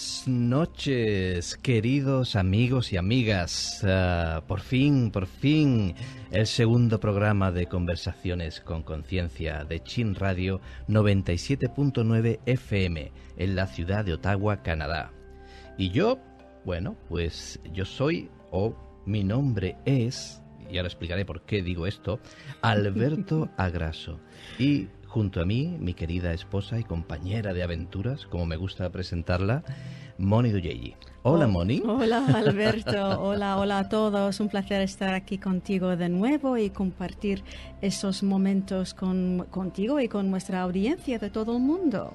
Buenas noches, queridos amigos y amigas. Ah, por fin, por fin, el segundo programa de conversaciones con conciencia de Chin Radio 97.9 FM en la ciudad de Ottawa, Canadá. Y yo, bueno, pues yo soy, o mi nombre es, y ahora explicaré por qué digo esto, Alberto Agraso. Y junto a mí, mi querida esposa y compañera de aventuras, como me gusta presentarla, Moni Duyeji. Hola, Oh, Moni. Hola, Alberto. hola, hola a todos. Un placer estar aquí contigo de nuevo y compartir esos momentos con, contigo y con nuestra audiencia de todo el mundo.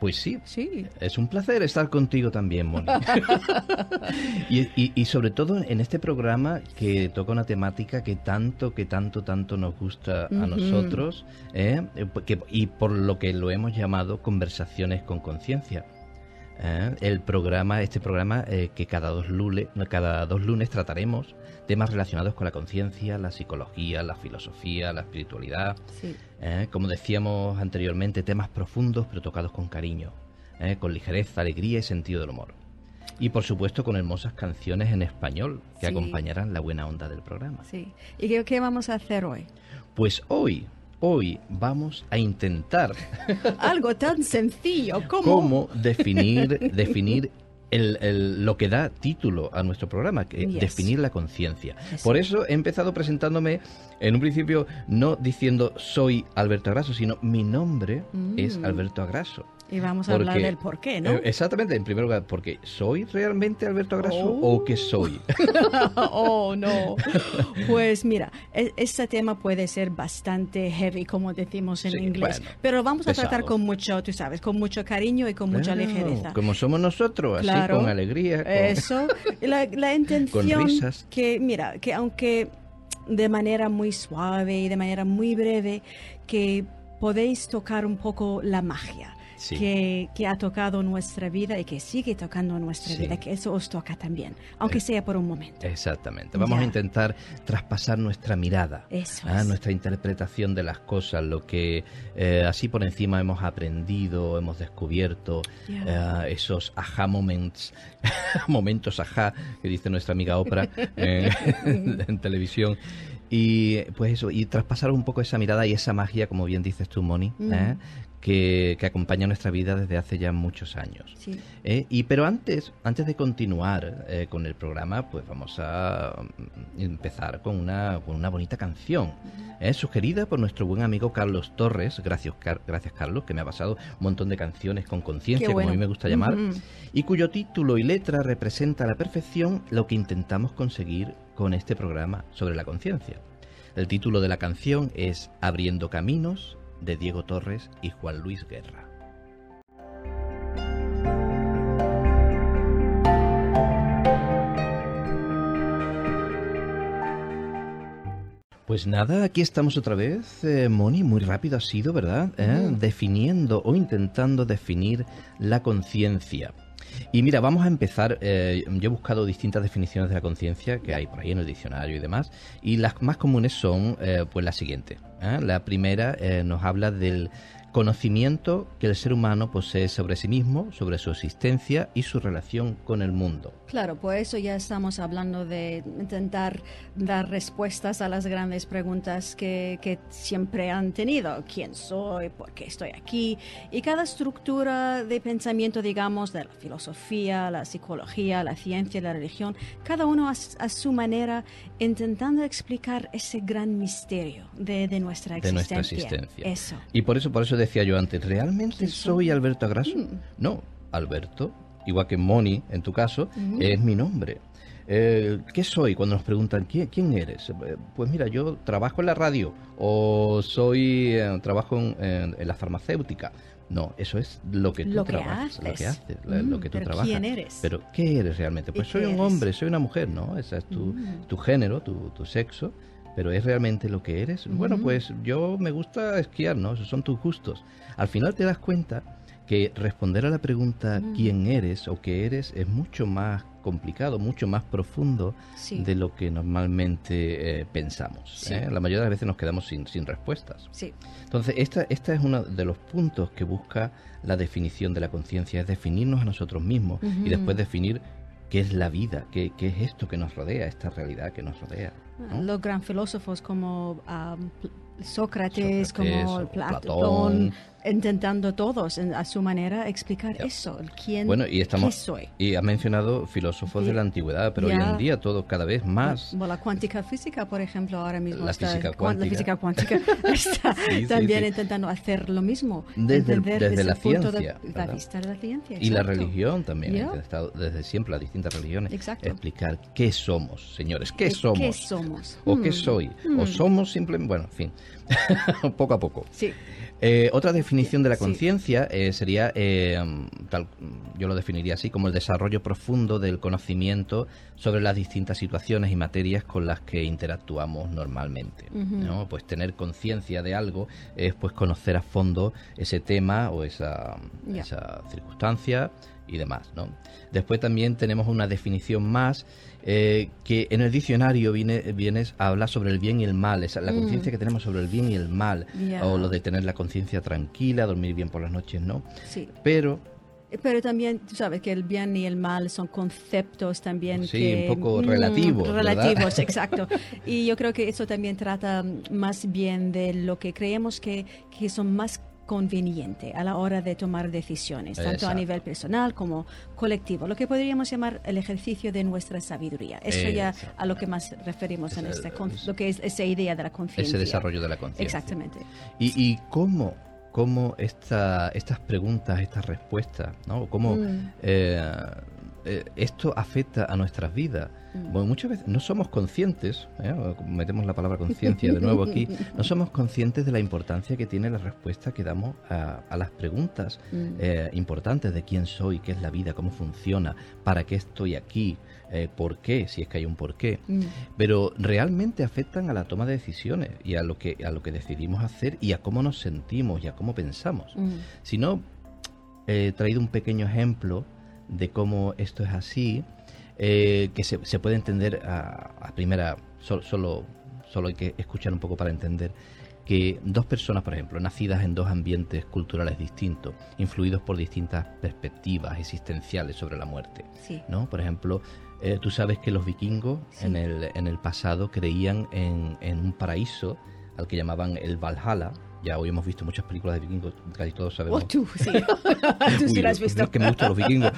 Pues sí, Sí. Es un placer estar contigo también, Moni. y, y- y sobre todo en este programa que toca una temática que tanto, que tanto, tanto nos gusta a nosotros ¿eh? Eh, que- y por lo que lo hemos llamado Conversaciones con Conciencia. ¿Eh? El programa, este programa eh, que cada dos, lunes, cada dos lunes trataremos temas relacionados con la conciencia, la psicología, la filosofía, la espiritualidad. Sí. ¿eh? como decíamos anteriormente, temas profundos pero tocados con cariño, con ligereza, alegría y sentido del humor. Y por supuesto con hermosas canciones en español que Sí. acompañarán la buena onda del programa. Sí. ¿Y qué, qué vamos a hacer hoy? Pues hoy, hoy vamos a intentar Algo tan sencillo como... cómo definir, definir el- el- lo que da título a nuestro programa, que es Yes. definir la conciencia. Por eso he empezado presentándome en un principio no diciendo soy Alberto Agraso, sino mi nombre es Mm. Alberto Agraso. Y vamos a hablar Porque- del por qué, ¿no? Eh, exactamente, en primer lugar, porque ¿soy realmente Alberto Agraso Oh. o qué soy? oh, no. Pues mira, e- este tema puede ser bastante heavy, como decimos en Sí, inglés. bueno, pero vamos a pesado. tratar con mucho, tú sabes, con mucho cariño y con mucha ligereza. Como somos nosotros, así Claro. con alegría. con- Eso, la, la intención risas. que, mira, que aunque de manera muy suave y de manera muy breve, que podéis tocar un poco la magia. Sí. Que, que ha tocado nuestra vida y que sigue tocando nuestra Sí. vida, que eso os toca también, aunque Eh, sea por un momento. Exactamente. Vamos Ya. a intentar traspasar nuestra mirada. Eso Ah, es. nuestra interpretación de las cosas, lo que eh, así por encima hemos aprendido, hemos descubierto, eh, esos aha moments, momentos aha que dice nuestra amiga Oprah eh, en televisión. Y pues eso, y traspasar un poco esa mirada y esa magia, como bien dices tú, Moni, Mm. ¿eh? Que, que acompaña nuestra vida desde hace ya muchos años. Sí. Eh, y pero antes, antes de continuar eh, con el programa, pues vamos a mm, empezar con una, con una bonita canción, eh, sugerida por nuestro buen amigo Carlos Torres. Gracias, Car- gracias Carlos, que me ha pasado un montón de canciones con conciencia, bueno. como a mí me gusta llamar, Ujú. y cuyo título y letra representa a la perfección lo que intentamos conseguir con este programa sobre la conciencia. El título de la canción es Abriendo Caminos de Diego Torres y Juan Luis Guerra. Pues nada, aquí estamos otra vez, eh, Moni, muy rápido ha sido, ¿verdad? ¿Eh? Definiendo o intentando definir la conciencia. Y mira, vamos a empezar, eh, yo he buscado distintas definiciones de la conciencia que hay por ahí en el diccionario y demás, y las más comunes son eh, pues las siguientes. ¿eh? La primera eh, nos habla del conocimiento que el ser humano posee sobre sí mismo, sobre su existencia y su relación con el mundo. Claro, por eso ya estamos hablando de intentar dar respuestas a las grandes preguntas que, que siempre han tenido. ¿Quién soy? ¿Por qué estoy aquí? Y cada estructura de pensamiento, digamos, de la filosofía, la psicología, la ciencia, la religión, cada uno a, a su manera intentando explicar ese gran misterio de, de nuestra de existencia. nuestra existencia. Eso. Y por eso, por eso decía yo antes, ¿realmente ¿Quién soy? Alberto Agraso? Mm. No, Alberto, igual que Moni en tu caso, es mi nombre. Eh, ¿Qué soy? Cuando nos preguntan ¿quién, quién eres? Eh, Pues mira, yo trabajo en la radio o soy eh, trabajo en, en- en la farmacéutica. No, eso es lo que tú Lo que trabajas, lo que haces. Mm, lo que tú pero trabajas. ¿quién eres? Pero ¿qué eres realmente? Pues ¿Y soy un eres? hombre, soy una mujer, ¿no? Ese es tu, Mm. tu género, tu, tu sexo, pero ¿es realmente lo que eres? Bueno, pues yo me gusta esquiar, ¿no? Esos son tus gustos. Al final te das cuenta que responder a la pregunta quién eres o qué eres es mucho más complicado, mucho más profundo Sí. de lo que normalmente eh, pensamos. Sí. ¿eh? La mayoría de las veces nos quedamos sin, sin respuestas. Sí, Entonces, esta, esta es uno de los puntos que busca la definición de la conciencia, es definirnos a nosotros mismos y después definir qué es la vida, qué, qué es esto que nos rodea, esta realidad que nos rodea. ¿no? los gran filósofos como um, Pl- Sócrates, Sócrates como Platón. Intentando todos en- a su manera explicar Ya. eso, el quién, Bueno, y estamos- qué soy. Y ha mencionado filósofos de Ya. la antigüedad, pero hoy Ya. en día todo cada vez más. Bueno, la cuántica física, por ejemplo, ahora mismo La está, física cuántica. la física cuántica está Sí, también sí. intentando hacer lo mismo, Desde el- desde desde la punto de ciencia, la vista de la ciencia. Y la religión también, ha estado desde siempre las distintas religiones, Exacto. explicar qué somos, señores, qué ¿Qué- somos, ¿Qué somos? o qué Hmm, soy, hmm. o somos simplemente, bueno, en fin, poco a poco. Sí, Eh, otra definición de la Sí. conciencia eh, sería, eh, tal, yo lo definiría así, como el desarrollo profundo del conocimiento sobre las distintas situaciones y materias con las que interactuamos normalmente. Pues tener conciencia de algo es pues conocer a fondo ese tema o esa, esa circunstancia y demás. ¿no? Después también tenemos una definición más eh, que en el diccionario viene, viene a hablar sobre el bien y el mal, esa, la Mm. conciencia que tenemos sobre el bien y el mal, Ya. o lo de tener la conciencia tranquila, dormir bien por las noches, ¿no? sí. Pero Pero también, tú sabes que el bien y el mal son conceptos también Sí, que... un poco mm, relativos, ¿verdad? Relativos, exacto. Y yo creo que eso también trata más bien de lo que creemos que, que son más conveniente a la hora de tomar decisiones, tanto a nivel personal como colectivo, lo que podríamos llamar el ejercicio de nuestra sabiduría. Eso ya Exacto. a lo que más referimos en Es este, el- con- es- lo que es esa idea de la conciencia. ese desarrollo de la conciencia. Exactamente. ¿Y, y cómo, cómo esta, estas preguntas, estas respuestas, ¿no? ¿Cómo Mm. eh, eh, esto afecta a nuestras vidas? Mm. Bueno, muchas veces no somos conscientes, ¿eh? metemos la palabra conciencia de nuevo aquí, no somos conscientes de la importancia que tiene la respuesta que damos a, a las preguntas Mm. eh, importantes de quién soy, qué es la vida, cómo funciona, para qué estoy aquí, eh, por qué, si es que hay un por qué Mm. pero realmente afectan a la toma de decisiones y a lo que a lo que decidimos hacer y a cómo nos sentimos y a cómo pensamos. Mm. Si no, he traído un pequeño ejemplo de cómo esto es así, eh, que se, se puede entender a, a primera, so- solo, solo hay que escuchar un poco para entender que dos personas, por ejemplo, nacidas en dos ambientes culturales distintos, influidos por distintas perspectivas existenciales sobre la muerte, Sí. ¿no? Por ejemplo, eh, tú sabes que los vikingos Sí. en, el, en el pasado creían en, en un paraíso al que llamaban el Valhalla. Ya hoy hemos visto muchas películas de vikingos, casi todos sabemos. Oh, tú, sí. tú sí lo has visto. es que me gustan los vikingos.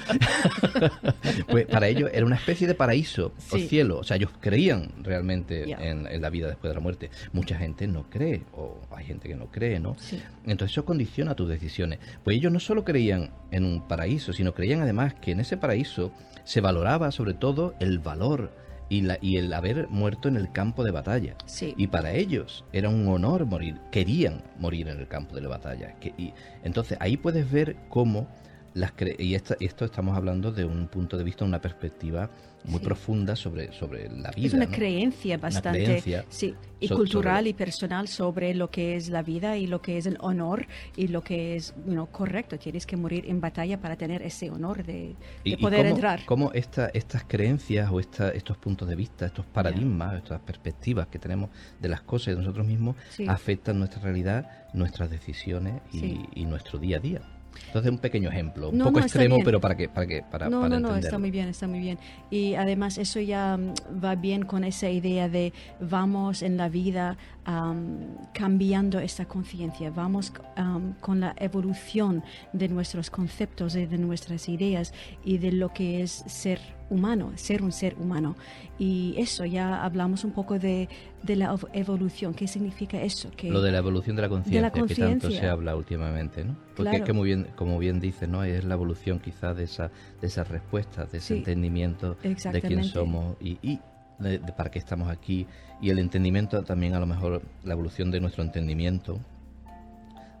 pues para ellos era una especie de paraíso o Sí. cielo. O sea, ellos creían realmente Ya. en, en la vida después de la muerte. Mucha gente no cree, o hay gente que no cree, ¿no? Sí. Entonces eso condiciona tus decisiones. Pues ellos no solo creían en un paraíso, sino creían además que en ese paraíso se valoraba sobre todo el valor y, la, y el haber muerto en el campo de batalla. Sí. Y para ellos era un honor morir, querían morir en el campo de la batalla. Que- y, entonces ahí puedes ver cómo las cre- y esta- esto estamos hablando de un punto de vista, una perspectiva muy Sí. profunda sobre, sobre la vida. es una ¿no? creencia bastante creencia sí, y so- cultural sobre- y personal sobre lo que es la vida y lo que es el honor y lo que es you know, correcto. Tienes que morir en batalla para tener ese honor de, de Y, y poder cómo, entrar. cómo esta- estas creencias o esta- estos puntos de vista, estos paradigmas, estas perspectivas que tenemos de las cosas y de nosotros mismos Sí. afectan nuestra realidad, nuestras decisiones y, y nuestro día a día. Entonces un pequeño ejemplo, un No, poco no, extremo, bien. pero para que para que para, no, para no, no, está entenderlo. muy bien, está muy bien. Y además eso ya va bien con esa idea de vamos en la vida am, cambiando esta conciencia, vamos am, con la evolución de nuestros conceptos y de nuestras ideas y de lo que es ser humano, ser un ser humano. Y eso ya hablamos un poco de, de la ev- evolución. ¿Qué significa eso? Que Lo de la evolución de la conciencia que tanto se habla últimamente, ¿no? Porque Claro. es que muy bien, como bien dices, ¿no? Es la evolución quizás de esa de esas respuestas, de ese Sí, entendimiento de quién somos y, y de, de para qué estamos aquí y el entendimiento también a lo mejor la evolución de nuestro entendimiento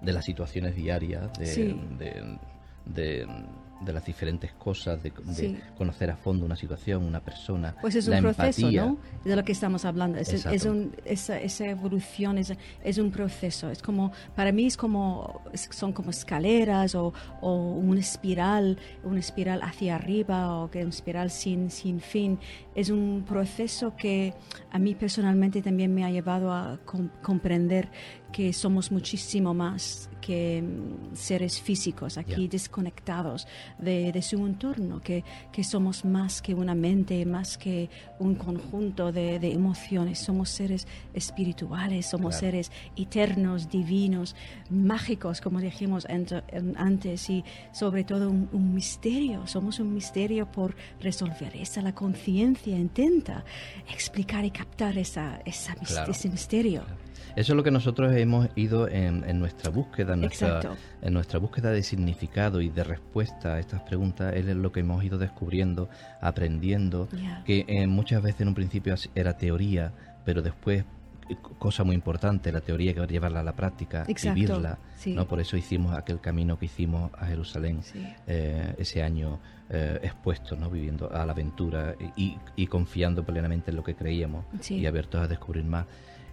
de las situaciones diarias de, Sí. de, de- las diferentes cosas, de, conocer a fondo una situación, una persona. Pues es un proceso, ¿no? De lo que estamos hablando. Es, es un, esa, esa, evolución es, es, un proceso. Es como, para mí es como, son como escaleras o, o una espiral, una espiral hacia arriba o que una espiral sin, sin fin. Es un proceso que a mí personalmente también me ha llevado a comprender que somos muchísimo más que mm, seres físicos aquí desconectados de, su entorno, que, que, somos más que una mente, más que un conjunto de, emociones, somos seres espirituales, somos seres eternos, divinos, mágicos, como dijimos antes, y sobre todo un, misterio, somos un misterio por resolver. Esa la conciencia intenta explicar y captar esa, esa ese misterio. Eso es lo que nosotros hemos ido en, nuestra búsqueda, en nuestra, en nuestra búsqueda de significado y de respuesta a estas preguntas, es lo que hemos ido descubriendo, aprendiendo, que eh, muchas veces en un principio era teoría, pero después eh, cosa muy importante, la teoría que llevarla a la práctica, vivirla. ¿no? Por eso hicimos aquel camino que hicimos a Jerusalén eh, ese año expuesto, ¿no? viviendo a la aventura y, y, confiando plenamente en lo que creíamos y abiertos a descubrir más.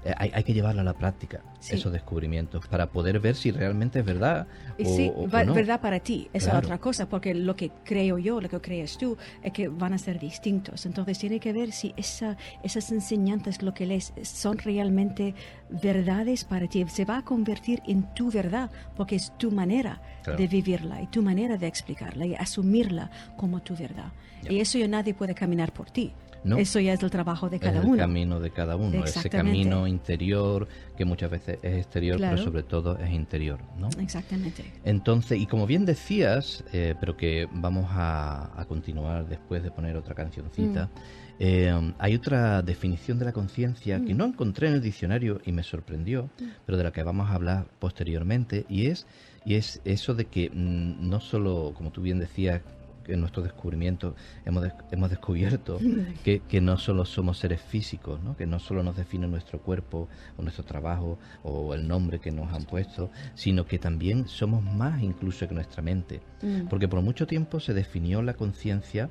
Eh, hay, que llevarlo a la práctica, esos descubrimientos, para poder ver si realmente es verdad. O, sí, verdad para ti, esa es otra cosa, porque lo que creo yo, lo que crees tú, es que van a ser distintos. Entonces tiene que ver si esa, esas enseñanzas, lo que lees, son realmente verdades para ti. Se va a convertir en tu verdad, porque es tu manera de vivirla y tu manera de explicarla y asumirla como tu verdad. Y eso ya nadie puede caminar por ti. Eso ya es el trabajo de cada es uno. El camino de cada uno, ese camino interior que muchas veces es exterior, pero sobre todo es interior, ¿no? Exactamente. Entonces, y como bien decías, eh, pero que vamos a, continuar después de poner otra cancioncita, mm. eh, hay otra definición de la conciencia que mm. no encontré en el diccionario y me sorprendió, mm. pero de la que vamos a hablar posteriormente, y es y es eso de que no solo, como tú bien decías, en nuestro descubrimiento hemos, hemos descubierto que, que, no solo somos seres físicos, ¿no? que no solo nos define nuestro cuerpo o nuestro trabajo o el nombre que nos han puesto, sino que también somos más incluso que nuestra mente. Mm. Porque por mucho tiempo se definió la conciencia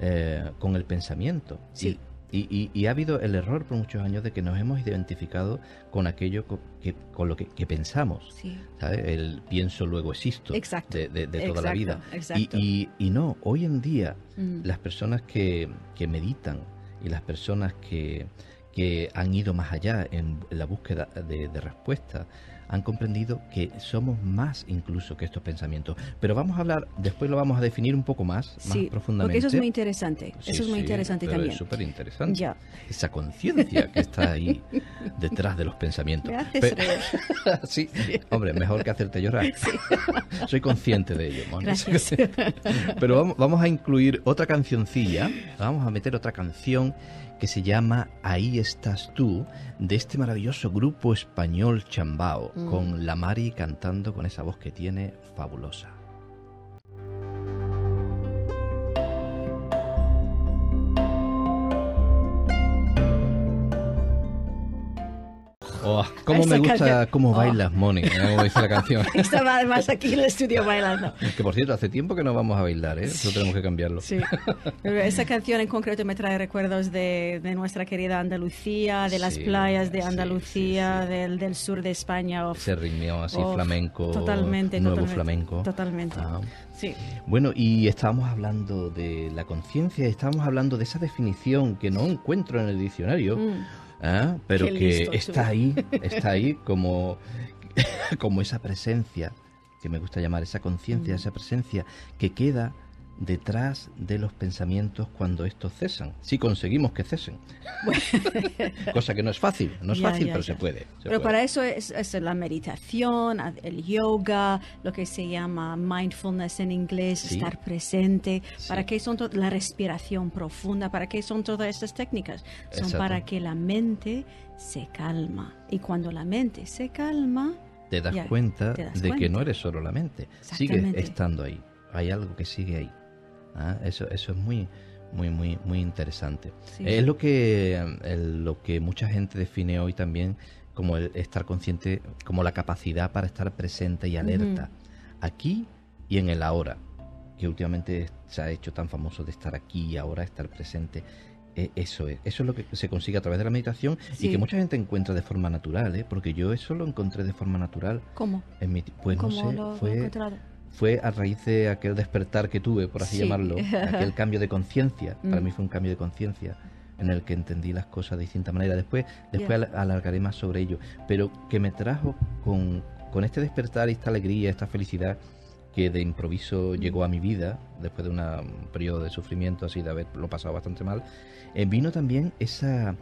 eh, con el pensamiento. Sí. Y, ha habido el error por muchos años de que nos hemos identificado con aquello que, con lo que, pensamos. El pienso, luego existo de, toda la vida. Y, y, no, hoy en día mm. las personas que, que meditan y las personas que, que han ido más allá en la búsqueda de, de respuestas han comprendido que somos más incluso que estos pensamientos. Pero vamos a hablar, después lo vamos a definir un poco más, más profundamente. Porque eso es muy interesante. eso es muy interesante también. Es súper interesante. Esa conciencia que está ahí detrás de los pensamientos. sí, hombre, mejor que hacerte llorar. Soy consciente de ello. Gracias. Pero vamos, vamos a incluir otra cancioncilla, vamos a meter otra canción que se llama Ahí estás tú, de este maravilloso grupo español Chambao, mm. con la Mari cantando con esa voz que tiene fabulosa. Oh, ¿Cómo me gusta cómo oh. bailas, Moni? Como dice la canción. Estaba además aquí en el estudio bailando. Que por cierto, hace tiempo que no vamos a bailar, ¿eh? Eso tenemos que cambiarlo. Sí. Pero esa canción en concreto me trae recuerdos de, de nuestra querida Andalucía, de las playas de Andalucía, del, del, sur de España. Ese ritmo así flamenco. Totalmente. Nuevo totalmente, flamenco. Totalmente. Ah. Sí. Bueno, y estábamos hablando de la conciencia, estábamos hablando de esa definición que no encuentro en el diccionario. Mm. ¿Eh? pero que está ahí, está ahí como, como esa presencia, que me gusta llamar esa conciencia, esa presencia que queda detrás de los pensamientos cuando estos cesan, si conseguimos que cesen. Cosa que no es fácil, no es fácil, pero se puede. pero para eso es, la meditación, el yoga, lo que se llama mindfulness en inglés, estar presente. ¿Para qué son la respiración profunda? ¿Para qué son todas estas técnicas? Son para que la mente se calma. Y cuando la mente se calma, te das cuenta de que no eres solo la mente, sigue estando ahí. Hay algo que sigue ahí. ¿Ah? Eso, eso es muy, muy, muy, muy interesante. Es lo que, lo que mucha gente define hoy también como el estar consciente, como la capacidad para estar presente y alerta, aquí y en el ahora. que últimamente se ha hecho tan famoso de estar aquí y ahora, estar presente. E, eso es, eso es lo que se consigue a través de la meditación y que mucha gente encuentra de forma natural, ¿eh? porque yo eso lo encontré de forma natural. ¿Cómo? En mi, pues no sé, fue, fue a raíz de aquel despertar que tuve, por así llamarlo, aquel cambio de conciencia. Para mí mm. fue un cambio de conciencia en el que entendí las cosas de distinta manera. Después, después alargaré más sobre ello, pero que me trajo con, con este despertar esta alegría, esta felicidad que de improviso llegó a mi vida, después de un periodo de sufrimiento así, de haberlo pasado bastante mal, eh, vino también esa,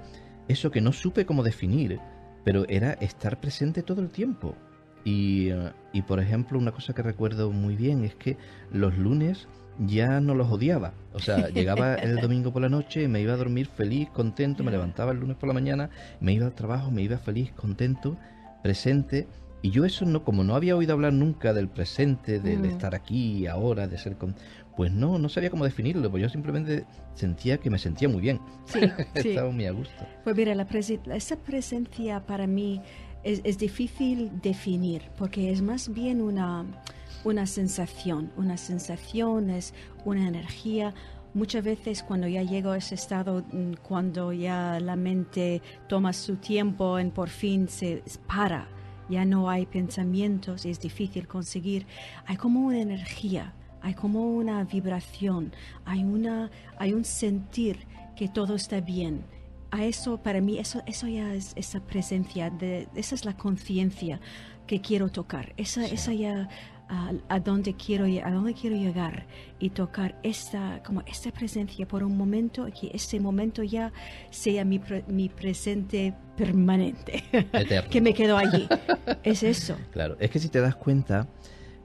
eso que no supe cómo definir, pero era estar presente todo el tiempo. Y, y por ejemplo, una cosa que recuerdo muy bien es que los lunes ya no los odiaba. O sea, llegaba el domingo por la noche, me iba a dormir feliz, contento, me levantaba el lunes por la mañana, me iba al trabajo, me iba feliz, contento, presente y yo eso no, como no había oído hablar nunca del presente, del mm. estar aquí, ahora, de ser con... Pues no, no sabía cómo definirlo, pues yo simplemente sentía que me sentía muy bien. Sí, Estaba muy a gusto. Pues mira, la esa presencia para mí es, es, difícil definir, porque es más bien una, una sensación. Una sensación es una energía, muchas veces cuando ya llego a ese estado, mm, cuando ya la mente toma su tiempo en por fin se para ya no hay pensamientos, es difícil conseguir, hay como una energía, hay como una vibración, hay, una, hay un sentir que todo está bien. A eso, para mí, eso, eso ya es esa presencia, de, esa es la conciencia que quiero tocar. Esa, esa ya a, dónde quiero a dónde quiero llegar y tocar esta como esta presencia por un momento que este momento ya sea mi, mi presente permanente que me quedo allí. Es eso. Claro es que si te das cuenta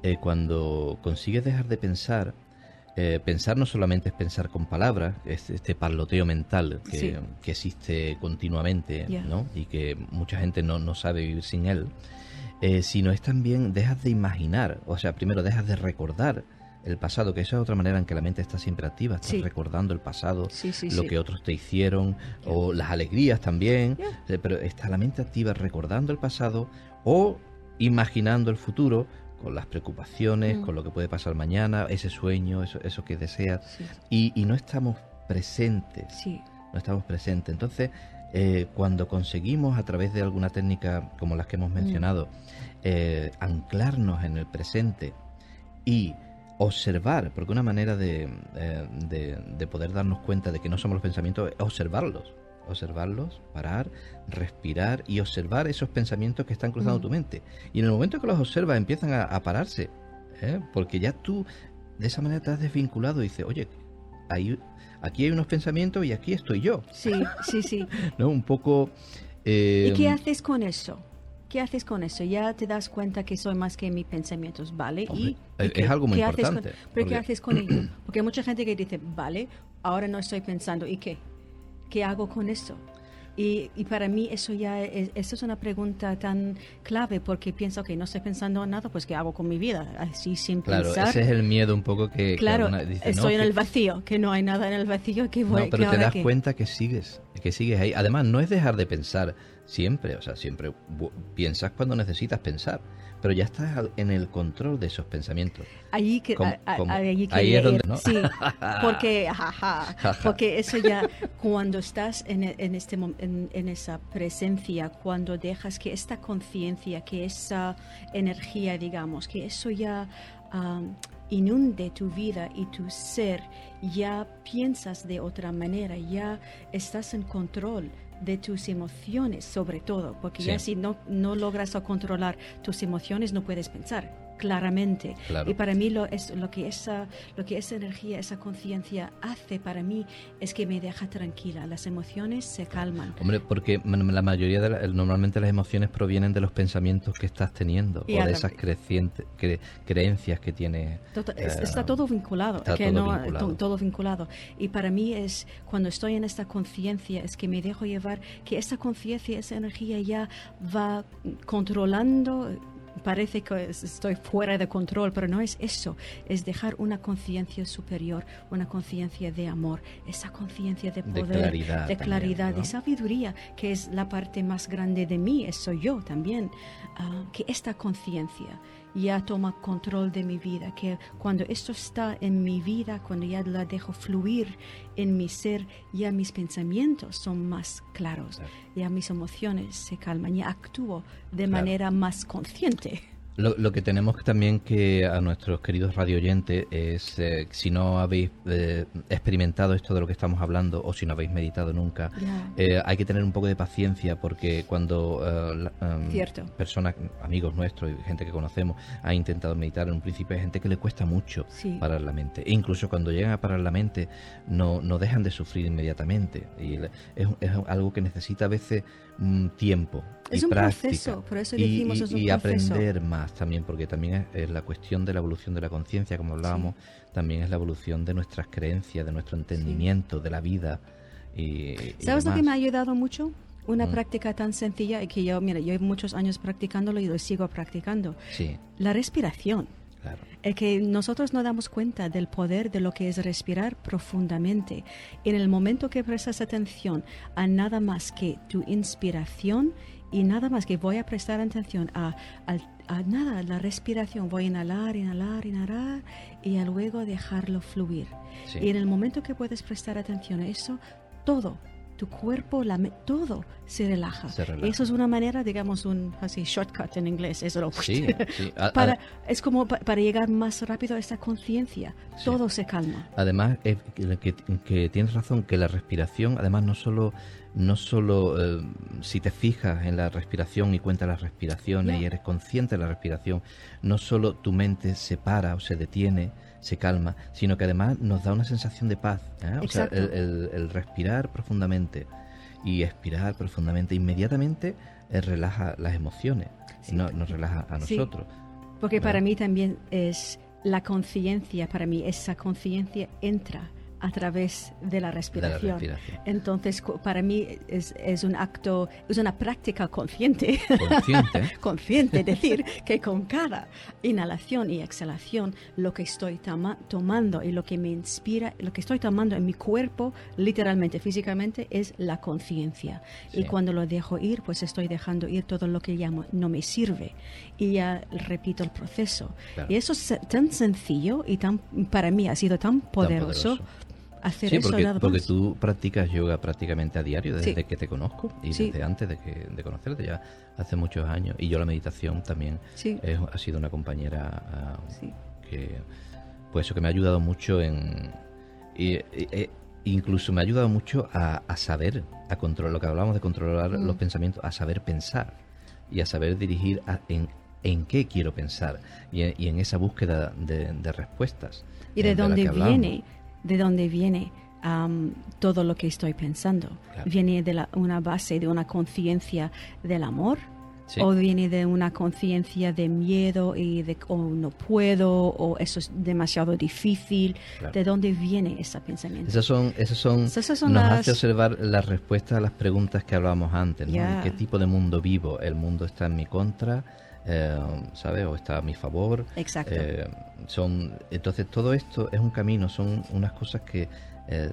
eh, cuando consigues dejar de pensar eh, pensar no solamente es pensar con palabras, es este parloteo mental que, que existe continuamente ¿no? y que mucha gente no, no sabe vivir sin él. Eh, sino es también dejas de imaginar, o sea, primero dejas de recordar el pasado, que esa es otra manera en que la mente está siempre activa, estás recordando el pasado, lo que otros te hicieron, o las alegrías también, eh, pero está la mente activa recordando el pasado o imaginando el futuro con las preocupaciones, mm. con lo que puede pasar mañana, ese sueño, eso, eso que deseas, y, y, no estamos presentes, no estamos presentes. Entonces, eh, cuando conseguimos a través de alguna técnica como las que hemos mm. mencionado, eh, anclarnos en el presente y observar, porque una manera eh, de, de, poder darnos cuenta de que no somos los pensamientos es observarlos, observarlos, parar, respirar y observar esos pensamientos que están cruzando mm. tu mente. Y en el momento que los observas empiezan a, pararse, porque ya tú de esa manera te has desvinculado y dices, oye, hay aquí hay unos pensamientos y aquí estoy yo. Sí, sí, sí. ¿No? Un poco... ¿Y qué eh, haces con eso? ¿Qué haces con eso? Ya te das cuenta que soy más que mis pensamientos, ¿vale? y, es algo muy importante. pero ¿qué haces con ello? Porque hay mucha gente que dice, vale, ahora no estoy pensando, ¿y qué? ¿Qué hago con eso? Y, y, para mí eso ya es, eso es una pregunta tan clave porque pienso que no estoy pensando en nada, pues ¿qué hago con mi vida? Así sin claro, ese es el miedo un poco que... Claro, estoy en el vacío, que no hay nada en el vacío que voy... No, pero te das cuenta que sigues, que sigues ahí. Además, no es dejar de pensar siempre, o sea, siempre piensas cuando necesitas pensar pero ya estás en el control de esos pensamientos. Allí que, ahí es donde, ¿no? Sí, porque, porque eso ya, cuando estás en, en este, en, en, esa presencia, cuando dejas que esta conciencia, que esa energía, digamos, que eso ya inunde tu vida y tu ser, ya piensas de otra manera, ya estás en control de tus emociones sobre todo, porque ya si no, no logras controlar tus emociones no puedes pensar claramente. Y para mí lo, es, lo, que esa, lo que esa energía, esa conciencia hace para mí es que me deja tranquila. Las emociones se calman. Hombre, porque la mayoría de normalmente las emociones provienen de los pensamientos que estás teniendo o de esas crecientes, creencias que tienes. está todo vinculado. Está todo, no, vinculado. todo vinculado. Y para mí es cuando estoy en esta conciencia, es que me dejo llevar, que esa conciencia, esa energía ya va controlando parece que estoy fuera de control, pero no es eso, es dejar una conciencia superior, una conciencia de amor, esa conciencia de poder, de claridad, de, claridad de sabiduría, que es la parte más grande de mí, eso yo también, ah, que esta conciencia ya toma control de mi vida, que cuando esto está en mi vida, cuando ya la dejo fluir en mi ser, ya mis pensamientos son más claros, ya mis emociones se calman, ya actúo de manera más consciente. Lo, que tenemos también que a nuestros queridos radio oyentes es, eh, si no habéis eh, experimentado esto de lo que estamos hablando o si no habéis meditado nunca, eh, hay que tener un poco de paciencia porque cuando em, personas, amigos nuestros y gente que conocemos, ha intentado meditar en un principio, hay gente que le cuesta mucho parar la mente. E incluso cuando llegan a parar la mente, no, no dejan de sufrir inmediatamente. Y es, es algo que necesita a veces tiempo. Es un proceso, por eso decimos y, es un y aprender más también, porque también es, la cuestión de la evolución de la conciencia, como hablábamos, también es la evolución de nuestras creencias, de nuestro entendimiento de la vida. Y, ¿Sabes lo que me ha ayudado mucho? Una mm. práctica tan sencilla y que yo, mira, yo he muchos años practicándolo y lo sigo practicando. Sí. La respiración. Es que nosotros no damos cuenta del poder de lo que es respirar profundamente. En el momento que prestas atención a nada más que tu inspiración y nada más que voy a prestar atención a, nada, la respiración, voy a inhalar, inhalar, inhalar y luego dejarlo fluir. Y en el momento que puedes prestar atención a eso, todo tu cuerpo, la, todo se relaja. Eso es una manera, digamos, un así shortcut en inglés. Eso para, es como para llegar más rápido a esta conciencia. Todo se calma. Además, que, tienes razón, que la respiración, además, no solo no solo eh, si te fijas en la respiración y cuentas las respiraciones y eres consciente de la respiración, no solo tu mente se para o se detiene, se calma, sino que además nos da una sensación de paz. ¿eh? O sea, el, respirar profundamente y expirar profundamente inmediatamente eh, relaja las emociones y no, nos relaja a nosotros. Porque para mí también es la conciencia, para mí esa conciencia entra a través de la respiración. Entonces, para mí es, es, un acto, es una práctica consciente. Consciente. consciente, decir que con cada inhalación y exhalación, lo que estoy tomando y lo que me inspira, lo que estoy tomando en mi cuerpo, literalmente, físicamente, es la conciencia. Y cuando lo dejo ir, pues estoy dejando ir todo lo que ya no me sirve. Y ya repito el proceso. Y eso es tan sencillo y tan, para mí ha sido tan poderoso hacer sí, porque, porque tú practicas yoga prácticamente a diario desde que te conozco y desde antes de, que, de conocerte, ya hace muchos años. Y yo la meditación también ha sido una compañera ah, que, pues eso que me ha ayudado mucho en... E, incluso me ha ayudado mucho a, saber, a controlar, lo que hablamos de controlar los mm. pensamientos, a saber pensar y a saber dirigir en, en qué quiero pensar y en, esa búsqueda de, respuestas. ¿Y de dónde viene? De dónde viene todo lo que estoy pensando. ¿Viene de una base de una conciencia del amor? ¿O viene de una conciencia de miedo y de oh, no puedo o eso es demasiado difícil? ¿De dónde viene ese pensamiento? Esas son, esas son, nos hace observar la respuesta a las preguntas que hablábamos antes. ¿En qué tipo de mundo vivo? ¿El mundo está en mi contra? Eh, ¿sabes? O está a mi favor. Exacto. Eh, son, entonces todo esto es un camino, son unas cosas que eh,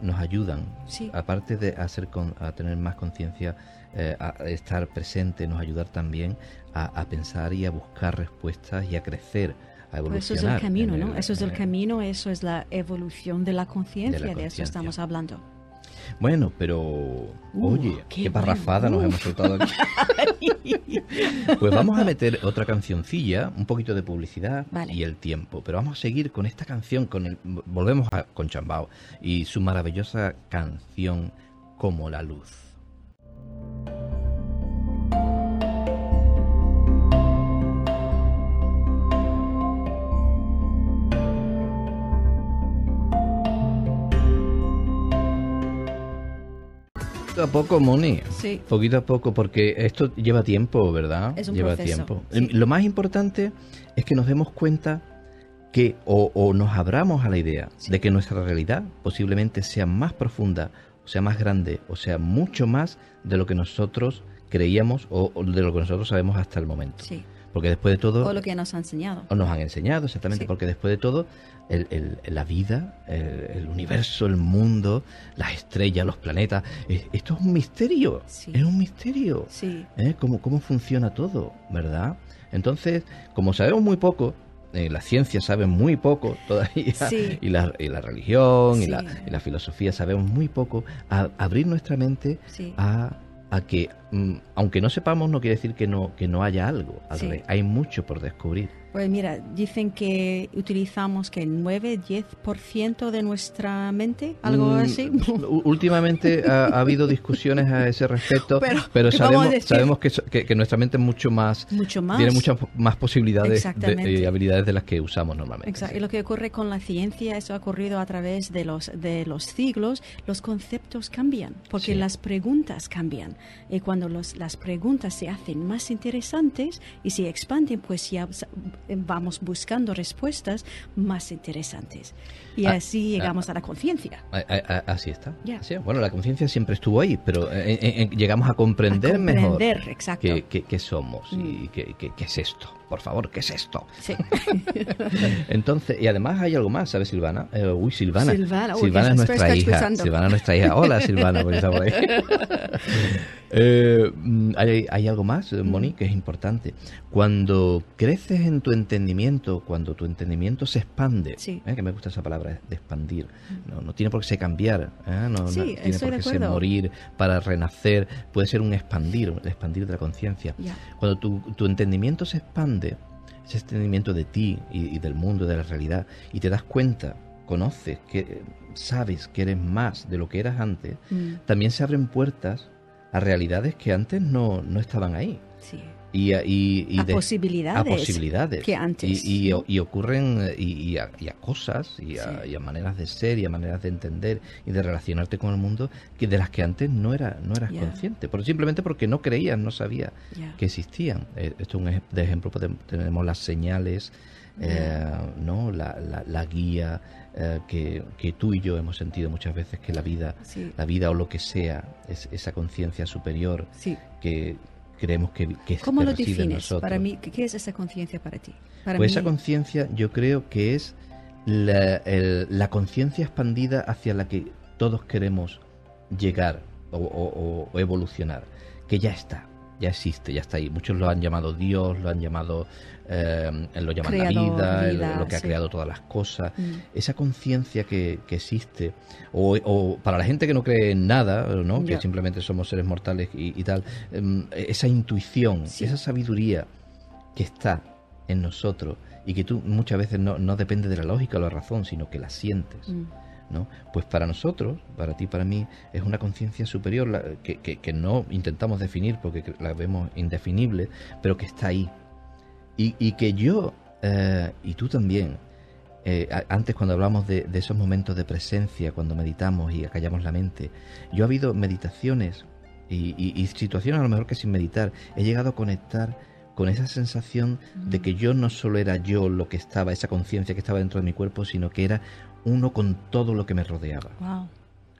nos ayudan, aparte de hacer con, a tener más conciencia, eh, a estar presente, nos ayudar también a, pensar y a buscar respuestas y a crecer. A evolucionar eso es el camino, ¿no? Eso es el camino, eso es la evolución de la conciencia, de eso estamos hablando. Bueno, pero uh, oye, qué, parrafada nos hemos soltado aquí. pues vamos a meter otra cancioncilla, un poquito de publicidad y el tiempo. Pero vamos a seguir con esta canción, con el, volvemos a, con Chambao y su maravillosa canción Como la luz. A poco, Moni. Sí. Poquito a poco, porque esto lleva tiempo, ¿verdad? Es un lleva tiempo. Lo más importante es que nos demos cuenta que o, nos abramos a la idea de que nuestra realidad posiblemente sea más profunda, o sea más grande, o sea mucho más de lo que nosotros creíamos o, de lo que nosotros sabemos hasta el momento. Sí. Porque después de todo... O lo que nos han enseñado. O nos han enseñado, exactamente, porque después de todo, el, la vida, el, universo, el mundo, las estrellas, los planetas, esto es un misterio. Es un misterio. Sí. ¿Eh? ¿Cómo, ¿Cómo funciona todo, verdad? Entonces, como sabemos muy poco, eh, la ciencia sabe muy poco todavía, y, la, y, la, religión y, la, y, la, filosofía sabemos muy poco, a, abrir nuestra mente a, a, que, mm, aunque no sepamos, no quiere decir que no, que no haya algo. Hay mucho por descubrir. Pues mira, dicen que utilizamos que 9-10% de nuestra mente, algo mm, así. Últimamente ha, habido discusiones a ese respecto, pero, sabemos, sabemos que, que, nuestra mente es mucho más, tiene muchas más posibilidades y habilidades de las que usamos normalmente. Exacto. Y lo que ocurre con la ciencia, eso ha ocurrido a través de los, de los siglos, los conceptos cambian, porque las preguntas cambian. Y cuando los, las preguntas se hacen más interesantes y se expanden, pues ya vamos buscando respuestas más interesantes. Y ah, así ah, llegamos a la conciencia. Ah, así está. Bueno, la conciencia siempre estuvo ahí, pero eh, eh, eh, llegamos a comprender, mejor qué, somos y mm. qué, es esto. Por favor, ¿qué es esto? Sí. Entonces, y además hay algo más, ¿sabes, Silvana? uy, Silvana. Silvana, es nuestra hija. Silvana es nuestra hija. Hola, Silvana, por ahí. Mm, hay, hay, algo más, Moni, que es importante. Cuando creces en tu entendimiento, cuando tu entendimiento se expande, que me gusta esa palabra, de expandir. No, no tiene por qué ser cambiar, ¿eh? no, tiene por qué ser morir para renacer. Puede ser un expandir, el expandir de la conciencia. Cuando tu, tu, entendimiento se expande, ese entendimiento de ti y, del mundo, de la realidad, y te das cuenta, conoces, que sabes que eres más de lo que eras antes, mm. también se abren puertas a realidades que antes no, no estaban ahí. Sí y, y, a, posibilidades posibilidades. que antes y, y ocurren y, a, cosas y a, maneras de ser y a maneras de entender y de relacionarte con el mundo que de las que antes no era no eras consciente por simplemente porque no creías no sabías que existían. Eh, esto es un de ejemplo tenemos las señales eh, no la, la, guía eh, que, que, tú y yo hemos sentido muchas veces que la vida la vida o lo que sea es esa conciencia superior que creemos que, que ¿Cómo lo defines? Para mí, ¿qué es esa conciencia para ti? pues esa conciencia yo creo que es la, conciencia expandida hacia la que todos queremos llegar o, evolucionar, que ya está, ya existe, ya está ahí. Muchos lo han llamado Dios, lo han llamado, eh, lo llaman la vida, lo que ha creado todas las cosas. Mm. Esa conciencia que, existe, o, para la gente que no cree en nada, ¿no? que simplemente somos seres mortales y, tal, em, esa intuición, esa sabiduría que está en nosotros y que tú muchas veces no, no depende de la lógica o la razón, sino que la sientes. Mm. ¿No? Pues para nosotros, para ti, para mí, es una conciencia superior que, no intentamos definir porque la vemos indefinible, pero que está ahí. Y, y que yo, eh, y tú también, eh, antes cuando hablamos de, esos momentos de presencia, cuando meditamos y acallamos la mente, yo ha habido meditaciones y, y, situaciones a lo mejor que sin meditar, he llegado a conectar con esa sensación de que yo no solo era yo lo que estaba, esa conciencia que estaba dentro de mi cuerpo, sino que era uno con todo lo que me rodeaba.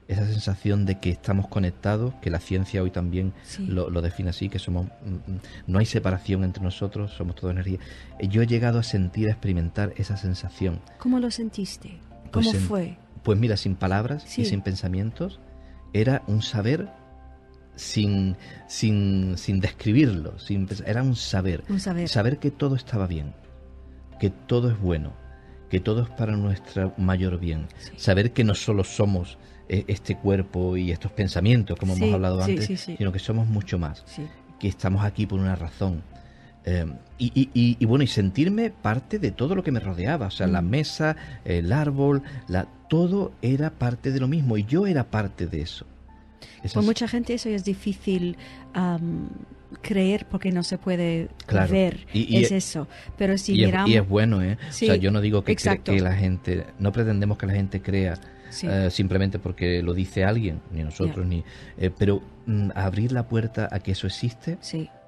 Esa sensación de que estamos conectados, que la ciencia hoy también lo, define así, que somos mm, mm, no hay separación entre nosotros, somos todo energía. Eh, yo he llegado a sentir, a experimentar esa sensación. ¿Cómo lo sentiste? Pues ¿Cómo fue? Pues mira, sin palabras y sin pensamientos, era un saber sin, sin, sin describirlo, sin, era un saber. Un saber. Saber que todo estaba bien, que todo es bueno, que todo es para nuestro mayor bien. Saber que no solo somos eh, este cuerpo y estos pensamientos, como hemos hablado antes, sino que somos mucho más, que estamos aquí por una razón. Eh, y, bueno, y sentirme parte de todo lo que me rodeaba, o sea, la mm. mesa, el árbol, la, todo era parte de lo mismo y yo era parte de eso. Para mucha gente eso es difícil creer porque no se puede ver. es eso. Pero si miramos... Es, y es bueno, ¿eh? o sea, yo no digo que, que la gente... No pretendemos que la gente crea eh, simplemente porque lo dice alguien, ni nosotros, ni... Eh, pero mm, abrir la puerta a que eso existe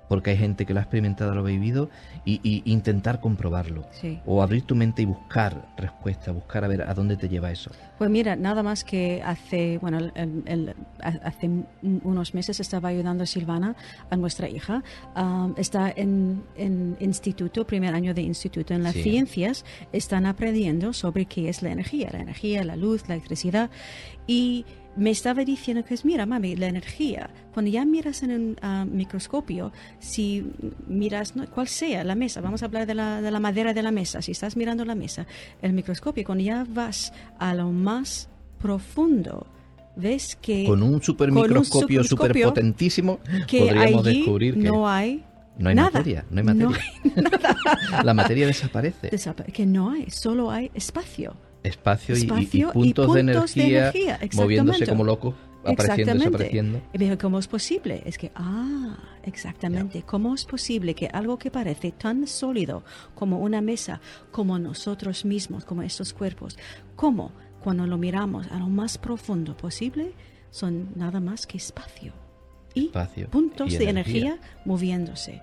porque hay gente que lo ha experimentado, lo ha vivido, y, y intentar comprobarlo. Sí. O abrir tu mente y buscar respuestas, buscar a ver a dónde te lleva eso. Pues mira, nada más que hace, bueno, el- el- ha- hace un- unos meses estaba ayudando a Silvana, a nuestra hija. Am, está en, en instituto, primer año de instituto. En las Sí. ciencias están aprendiendo sobre qué es la energía, la energía, la luz, la electricidad. Y me estaba diciendo que es, mira, mami, la energía, cuando ya miras en un ah, microscopio, si miras, no, cual sea la mesa, vamos a hablar de la, de la madera de la mesa, si estás mirando la mesa, el microscopio, cuando ya vas a lo más profundo, ves que, Con un supermicroscopio super supermicroscopio potentísimo que podríamos allí descubrir que no hay no hay nada. materia, no hay No materia. La materia desaparece. desapa- que no hay, solo hay espacio. Espacio, y- y- Espacio y, y puntos, de puntos de energía, energía, moviéndose como locos, apareciendo, desapareciendo. Y me dijo, ¿cómo es posible? Es que, ah, exactamente. ¿Cómo es posible que algo que parece tan sólido como una mesa, como nosotros mismos, como estos cuerpos, cómo cuando lo miramos a lo más profundo posible, son nada más que espacio y Espacio puntos y de energía. energía moviéndose.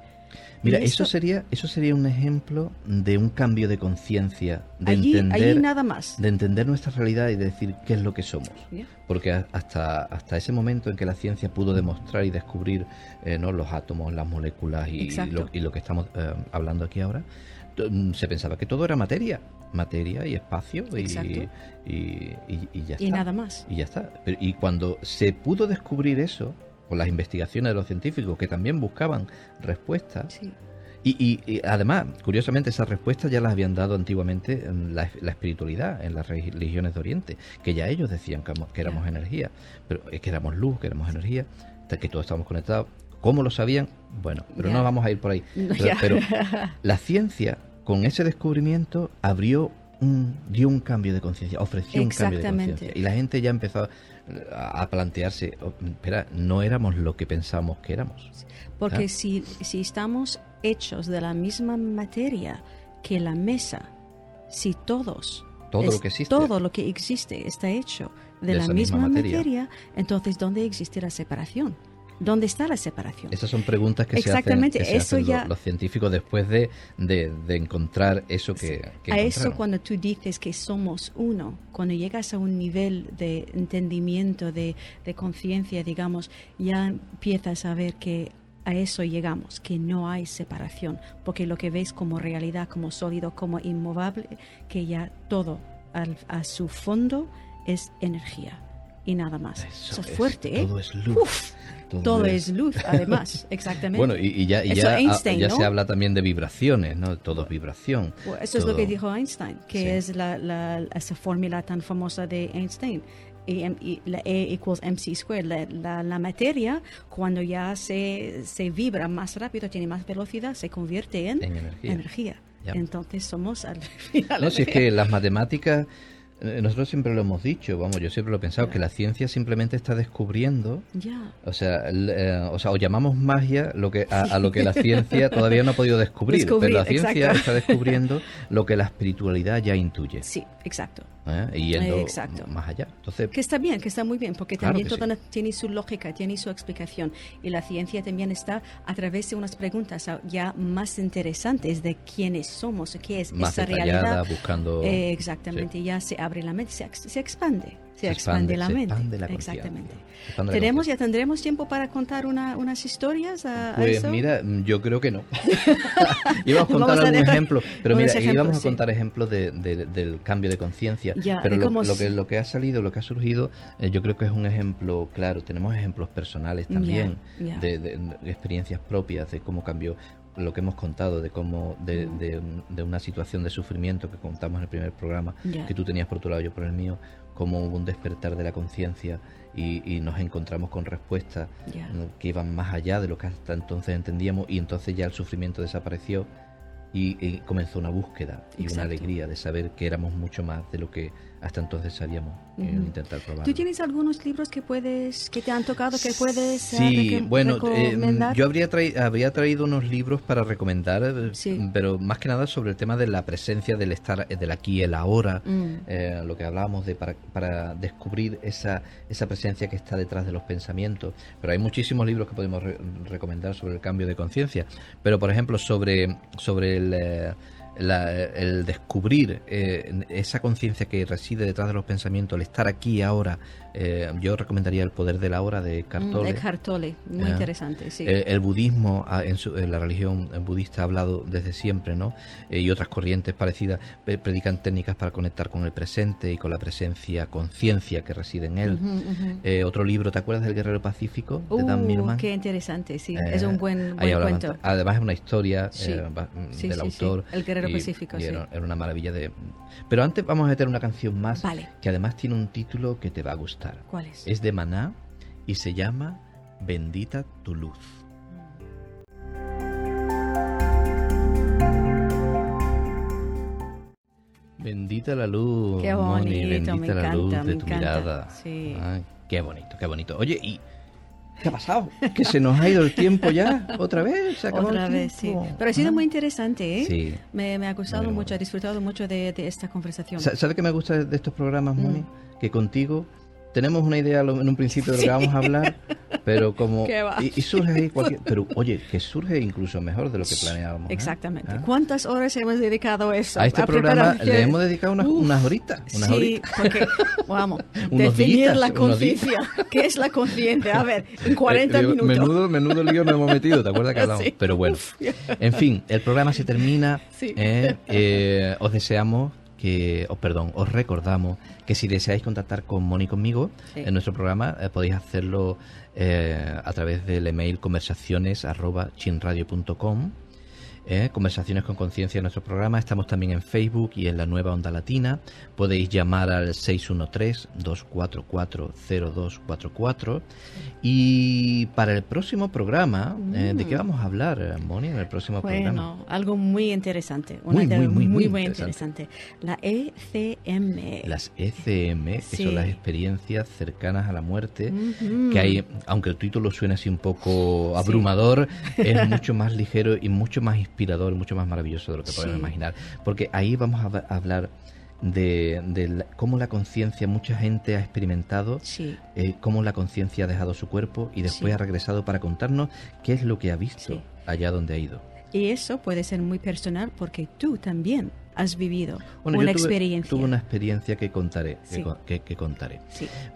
Mira, Y eso sería, eso sería un ejemplo de un cambio de conciencia, de allí, entender, allí nada más. de entender nuestra realidad y de decir qué es lo que somos. Porque hasta, hasta ese momento en que la ciencia pudo demostrar y descubrir eh, ¿no? los átomos, las moléculas y, lo, y lo que estamos eh, hablando aquí ahora, mm, se pensaba que todo era materia, materia y espacio y, y, y- y ya Y está. nada más. Y ya está. Pero- y cuando se pudo descubrir eso, con las investigaciones de los científicos que también buscaban respuestas, Sí. y, y- y además, curiosamente, esas respuestas ya las habían dado antiguamente en la, la espiritualidad, en las religiones de Oriente, que ya ellos decían que, amo- que éramos energía, pero es que éramos luz, que éramos energía, que todos estamos conectados. ¿Cómo lo sabían? Bueno, pero Ya. no vamos a ir por ahí. No, Pero, la ciencia, con ese descubrimiento, abrió un, dio un cambio de conciencia, ofreció un cambio de conciencia. Y la gente ya empezó a, plantearse, oh, espera, no éramos lo que pensamos que éramos. Porque Ah. si, si estamos hechos de la misma materia que la mesa, si todos, Todo es- lo que existe. todo lo que existe está hecho de, De la misma materia. materia. entonces ¿dónde existe la separación? ¿Dónde está la separación? Esas son preguntas que se hacen, Exactamente, que se eso hacen lo- ya- los, científicos después de, de- de encontrar eso que, que a eso cuando tú dices que somos uno, cuando llegas a un nivel de entendimiento, de, de conciencia, digamos, ya empiezas a ver que a eso llegamos, que no hay separación, porque lo que ves como realidad, como sólido, como inmovable, que ya todo al- a su fondo es energía y nada más. Eso Eso, es es- fuerte, ¿eh? Todo es luz. Uf, todo es luz, además, exactamente. Bueno, y, y ya, y ya, ah, Einstein, ya ¿no? se habla también de vibraciones, ¿no? Todo es vibración. Bueno, eso es lo todo- que dijo Einstein, que Sí. es la, la- esa fórmula tan famosa de Einstein. E, M- y la E equals mc squared. La, la- la materia, cuando ya se, se vibra más rápido, tiene más velocidad, se convierte en, En energía. Ya. Entonces somos al final. No, si es que las matemáticas, nosotros siempre lo hemos dicho, vamos, yo siempre lo he pensado, que la ciencia simplemente está descubriendo Ya. O sea, eh, o sea, o llamamos magia lo que a, a lo que la ciencia todavía no ha podido descubrir, Descubrir, pero la ciencia exacto. está descubriendo lo que la espiritualidad ya intuye, Sí, exacto. ¿eh? y yendo Exacto. más allá. Entonces, Que está bien, que está muy bien, porque Claro también todo sí. tiene su lógica, tiene su explicación. Y la ciencia también está a través de unas preguntas ya más interesantes de quiénes somos, qué es más esa realidad. buscando... Eh, exactamente, ya se abre la mente, se, ex- se expande, se, expande, la se mente. expande la conciencia, Exactamente. se expande la ¿Tenemos, ya tendremos tiempo para contar una- unas historias a, a Pues eso? mira, mm, yo creo que no. íbamos a contar a algún ejemplo, pero mira, ejemplos, íbamos a contar ejemplos de- de- del cambio de conciencia. Pero lo, que, lo que ha salido, lo que ha surgido, eh, yo creo que es un ejemplo claro. Tenemos ejemplos personales también, de experiencias propias, de cómo cambió lo que hemos contado, de cómo de, Mm. de- de una situación de sufrimiento que contamos en el primer programa, que tú tenías por tu lado, yo por el mío, cómo hubo un despertar de la conciencia y, y nos encontramos con respuestas que iban más allá de lo que hasta entonces entendíamos y entonces ya el sufrimiento desapareció y, y comenzó una búsqueda y Exacto. una alegría de saber que éramos mucho más de lo que hasta entonces haríamos eh, intentar probarlo. ¿Tú tienes algunos libros que puedes que te han tocado que puedes eh, sí, bueno, eh, yo habría, habría traído unos libros para recomendar, pero más que nada sobre el tema de la presencia del estar del aquí y el ahora, mm. lo que hablábamos de para, para descubrir esa esa presencia que está detrás de los pensamientos. Pero hay muchísimos libros que podemos recomendar sobre el cambio de conciencia. Pero por ejemplo sobre sobre el el descubrir eh, esa conciencia que reside detrás de los pensamientos, el estar aquí ahora, eh, yo recomendaría El poder de la hora de Cartole. Mm, de Cartole, muy interesante, sí. Eh, el, budismo, ah, en, la religión budista ha hablado desde siempre, ¿no? y otras corrientes parecidas predican técnicas para conectar con el presente y con la presencia, conciencia que reside en él. otro libro, ¿te acuerdas del Guerrero Pacífico? de Dan uh, Mirman? Qué interesante, sí. es un buen, cuento. Además es una historia del autor. El Guerrero Pacífico, era, una maravilla de... Pero antes vamos a meter una canción más que además tiene un título que te va a gustar. ¿Cuál es? Es de Maná y se llama Bendita tu luz. Bendita la luz, qué bonito, bendita la luz de tu mirada. qué bonito, qué bonito. Oye, y ¿Qué ha pasado? ¿Que se nos ha ido el tiempo ya? ¿Otra vez? ¿Se Otra vez, sí. Pero ha sido muy interesante, ¿eh? Sí. Me, ha gustado mucho, he disfrutado mucho de, esta conversación. ¿Sabes qué me gusta de estos programas, Moni? Mm. Que contigo tenemos una idea en un principio de lo que vamos a hablar, pero como... Y, surge ahí cualquier... Pero oye, que surge incluso mejor de lo que planeábamos. ¿eh? Exactamente. ¿Ah? ¿Cuántas horas hemos dedicado a eso? A este programa le hemos dedicado unas, unas horitas. Unas sí, porque, vamos, definir la conciencia. ¿Qué es la conciencia? A ver, en 40 eh, minutos. Menudo, menudo lío nos hemos metido, ¿te acuerdas que hablamos? Pero bueno, en fin, el programa se termina. ¿eh? os deseamos que, os perdón, os recordamos que si deseáis contactar con Moni conmigo en nuestro programa, eh, podéis hacerlo eh, a través del email conversaciones ¿eh? Conversaciones con Conciencia en nuestro programa. Estamos también en Facebook y en la nueva Onda Latina. Podéis llamar al 613-244-0244. Y para el próximo programa, eh, ¿de qué mm. vamos a hablar, Moni, en el próximo programa? Bueno, algo muy interesante. muy, muy, muy, muy, muy interesante. La ECM. Las ECM, que son las experiencias cercanas a la muerte, que hay, aunque el título suene así un poco abrumador, es mucho más ligero y mucho más inspirador inspirador, mucho más maravilloso de lo que podemos imaginar. Porque ahí vamos a, hablar de, cómo la conciencia, mucha gente ha experimentado, eh, cómo la conciencia ha dejado su cuerpo y después ha regresado para contarnos qué es lo que ha visto allá donde ha ido. Y eso puede ser muy personal porque tú también has vivido una experiencia. Tuve una experiencia que contaré, que, contaré.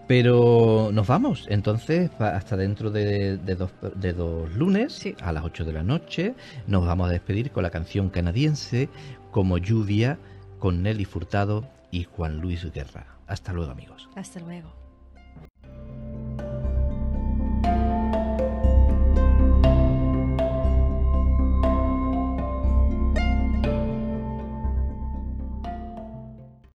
Pero nos vamos, entonces, hasta dentro de, dos, de dos lunes, a las 8 de la noche, nos vamos a despedir con la canción canadiense como lluvia con Nelly Furtado y Juan Luis Guerra. Hasta luego, amigos. Hasta luego.